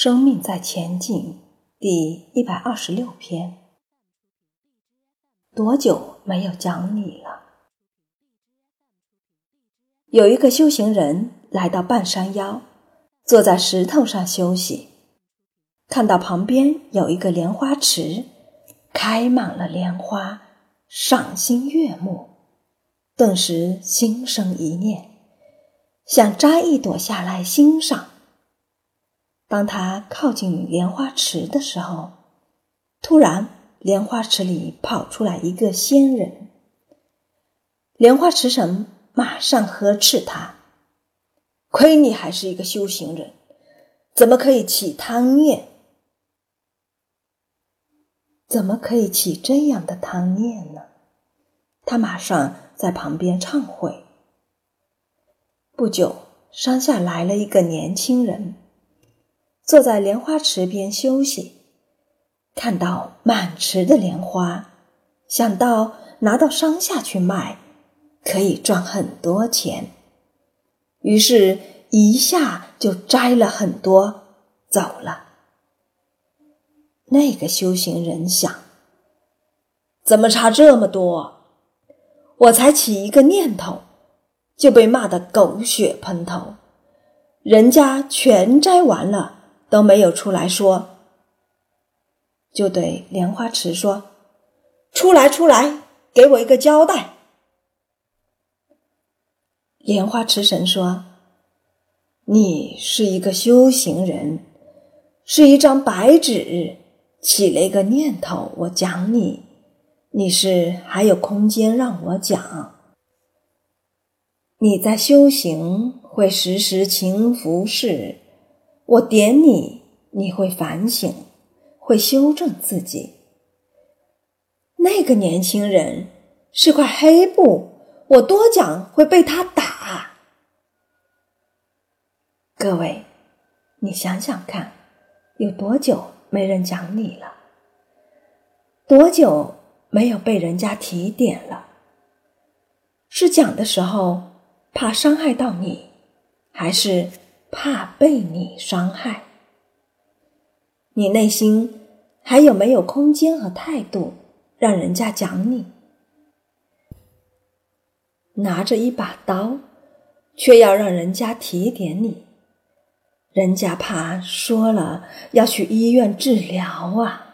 生命在前进，第一百二十六篇。多久没有讲你了？有一个修行人来到半山腰，坐在石头上休息，看到旁边有一个莲花池，开满了莲花，赏心悦目，顿时心生一念，想摘一朵下来欣赏。当他靠近莲花池的时候，突然莲花池里跑出来一个仙人。莲花池神马上呵斥他：“亏你还是一个修行人，怎么可以起贪念？怎么可以起这样的贪念呢？”他马上在旁边忏悔。不久，山下来了一个年轻人。坐在莲花池边休息，看到满池的莲花，想到拿到山下去卖，可以赚很多钱，于是一下就摘了很多，走了。那个修行人想：怎么差这么多？我才起一个念头，就被骂得狗血喷头，人家全摘完了。都没有出来说，就对莲花池说：“出来，出来，给我一个交代。”莲花池神说：“你是一个修行人，是一张白纸，起了一个念头，我讲你，你是还有空间让我讲。你在修行，会时时勤拂拭。”我点你，你会反省，会修正自己。那个年轻人是块黑布，我多讲会被他打。各位，你想想看，有多久没人讲你了？多久没有被人家提点了？是讲的时候怕伤害到你，还是？怕被你伤害，你内心还有没有空间和态度让人家讲你？拿着一把刀，却要让人家提点你，人家怕说了要去医院治疗啊！